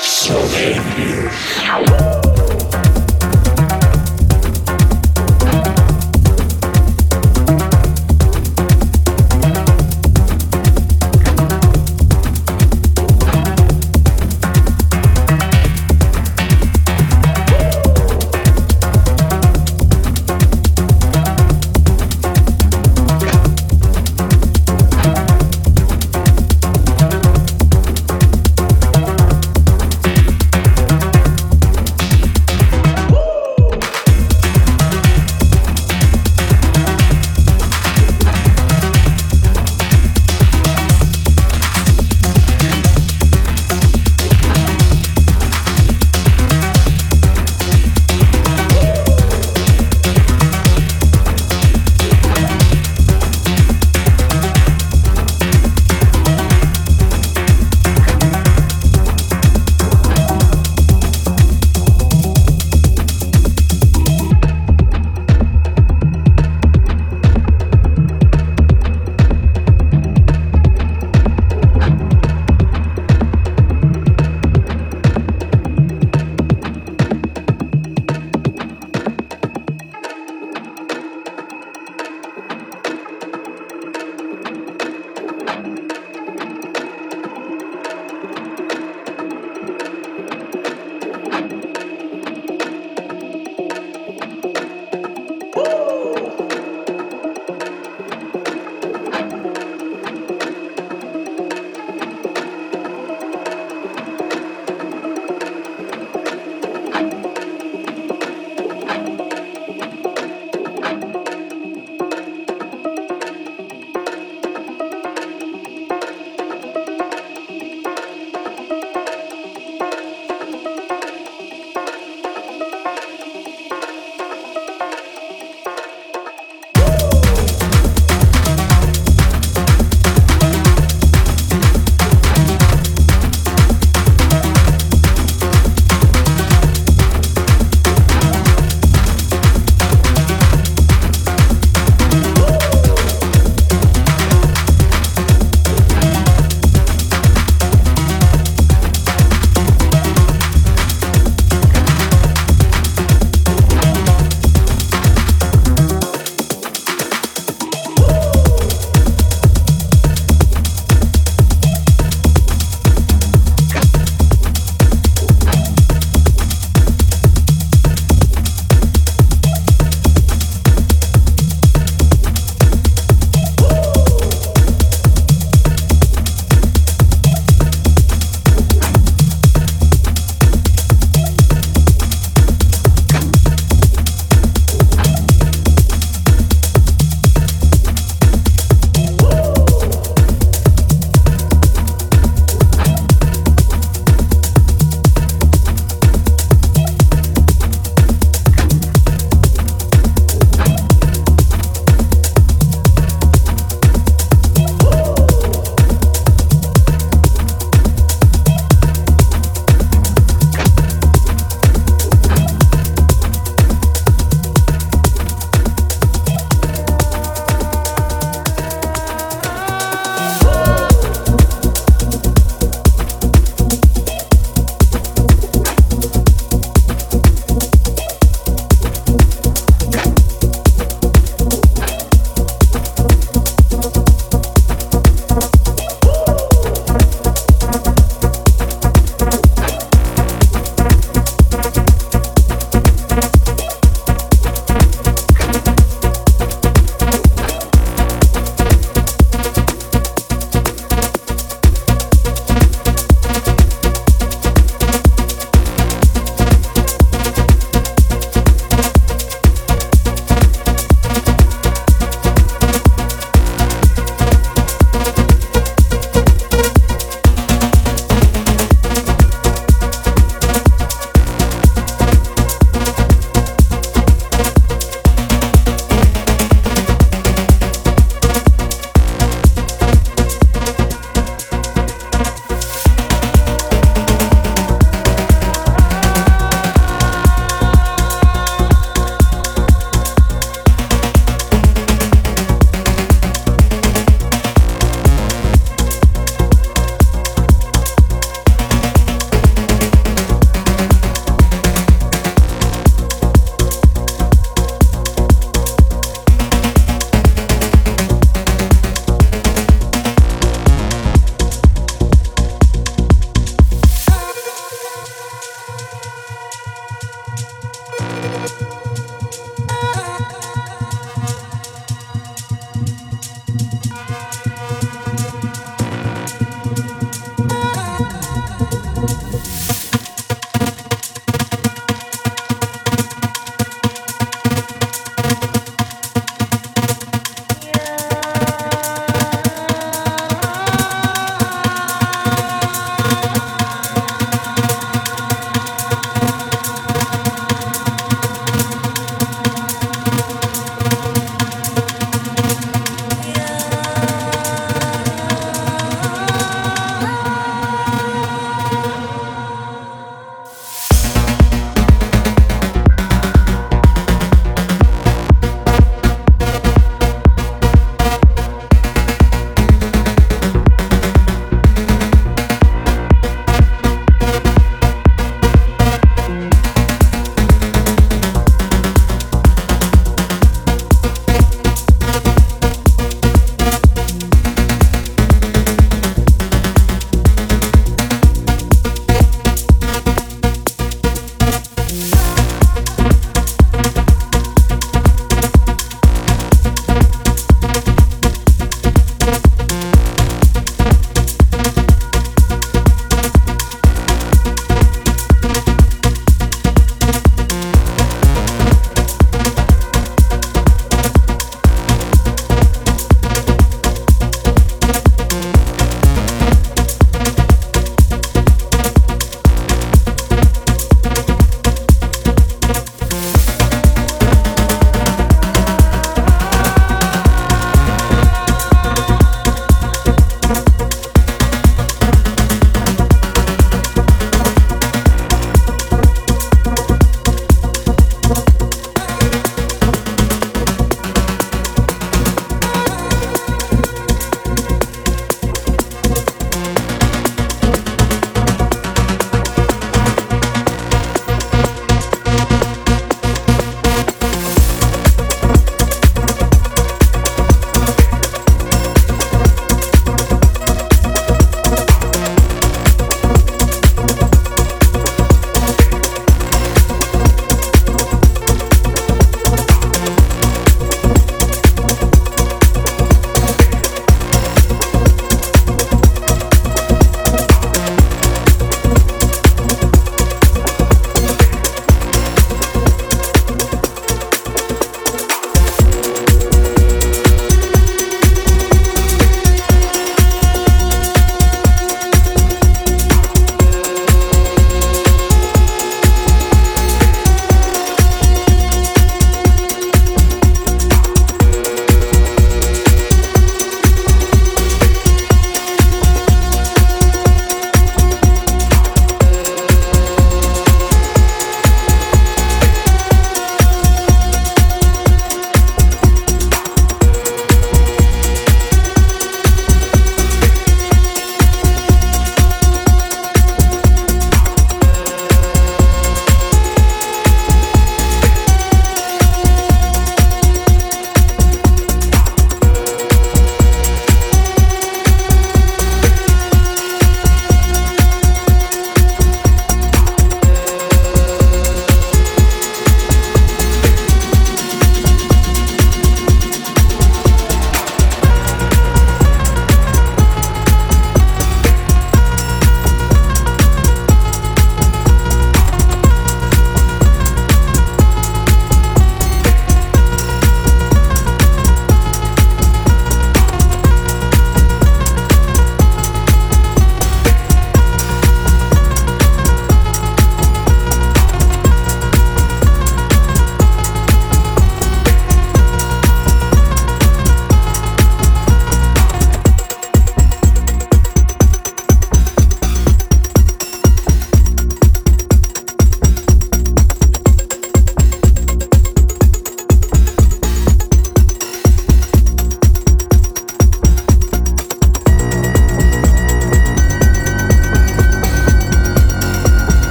So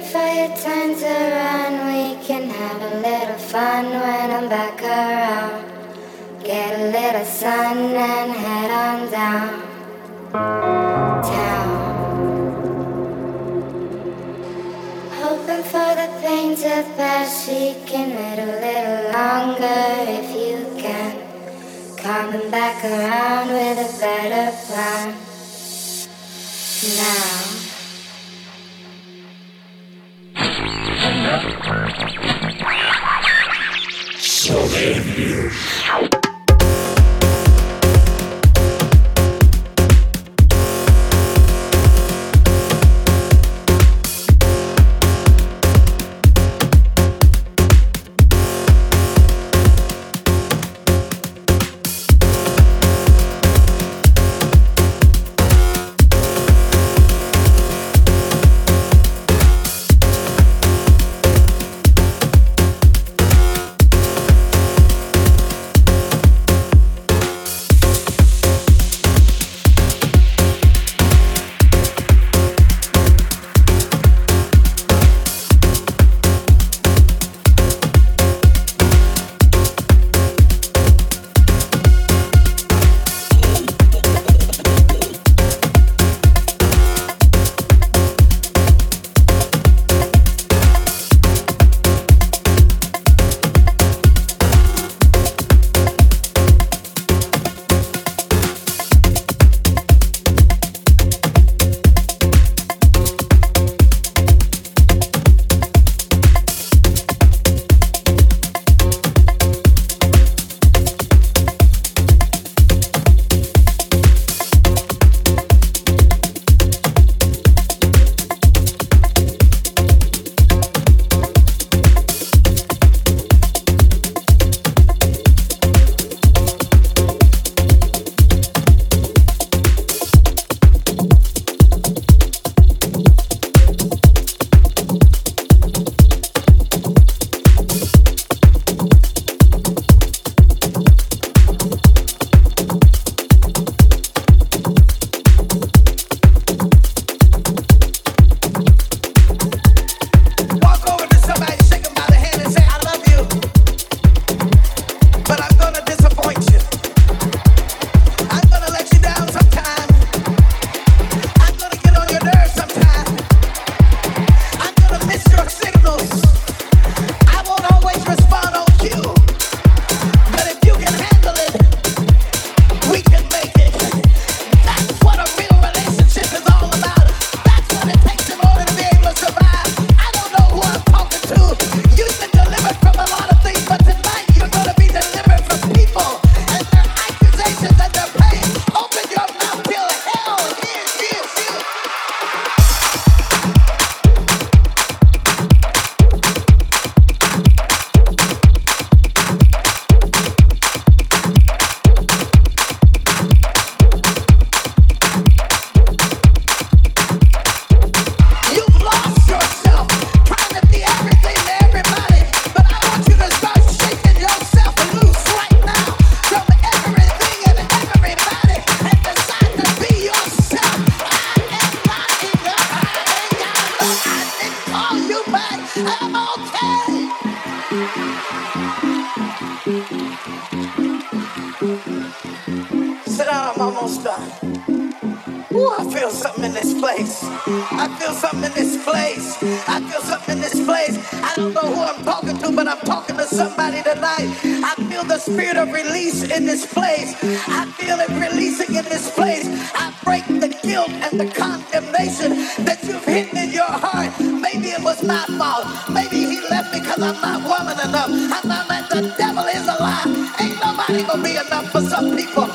fire turns around, we can have a little fun when I'm back around. Get a little sun and head on down. Town. Hoping for the pain to pass, she can wait a little longer if you can. Coming back around with a better plan. Now. So spirit of release in this place. I feel it releasing in this place. I break the guilt and the condemnation that you've hidden in your heart. Maybe it was my fault. Maybe he left me because I'm not woman enough. I'm not that the devil is alive. Ain't nobody gonna be enough for some people.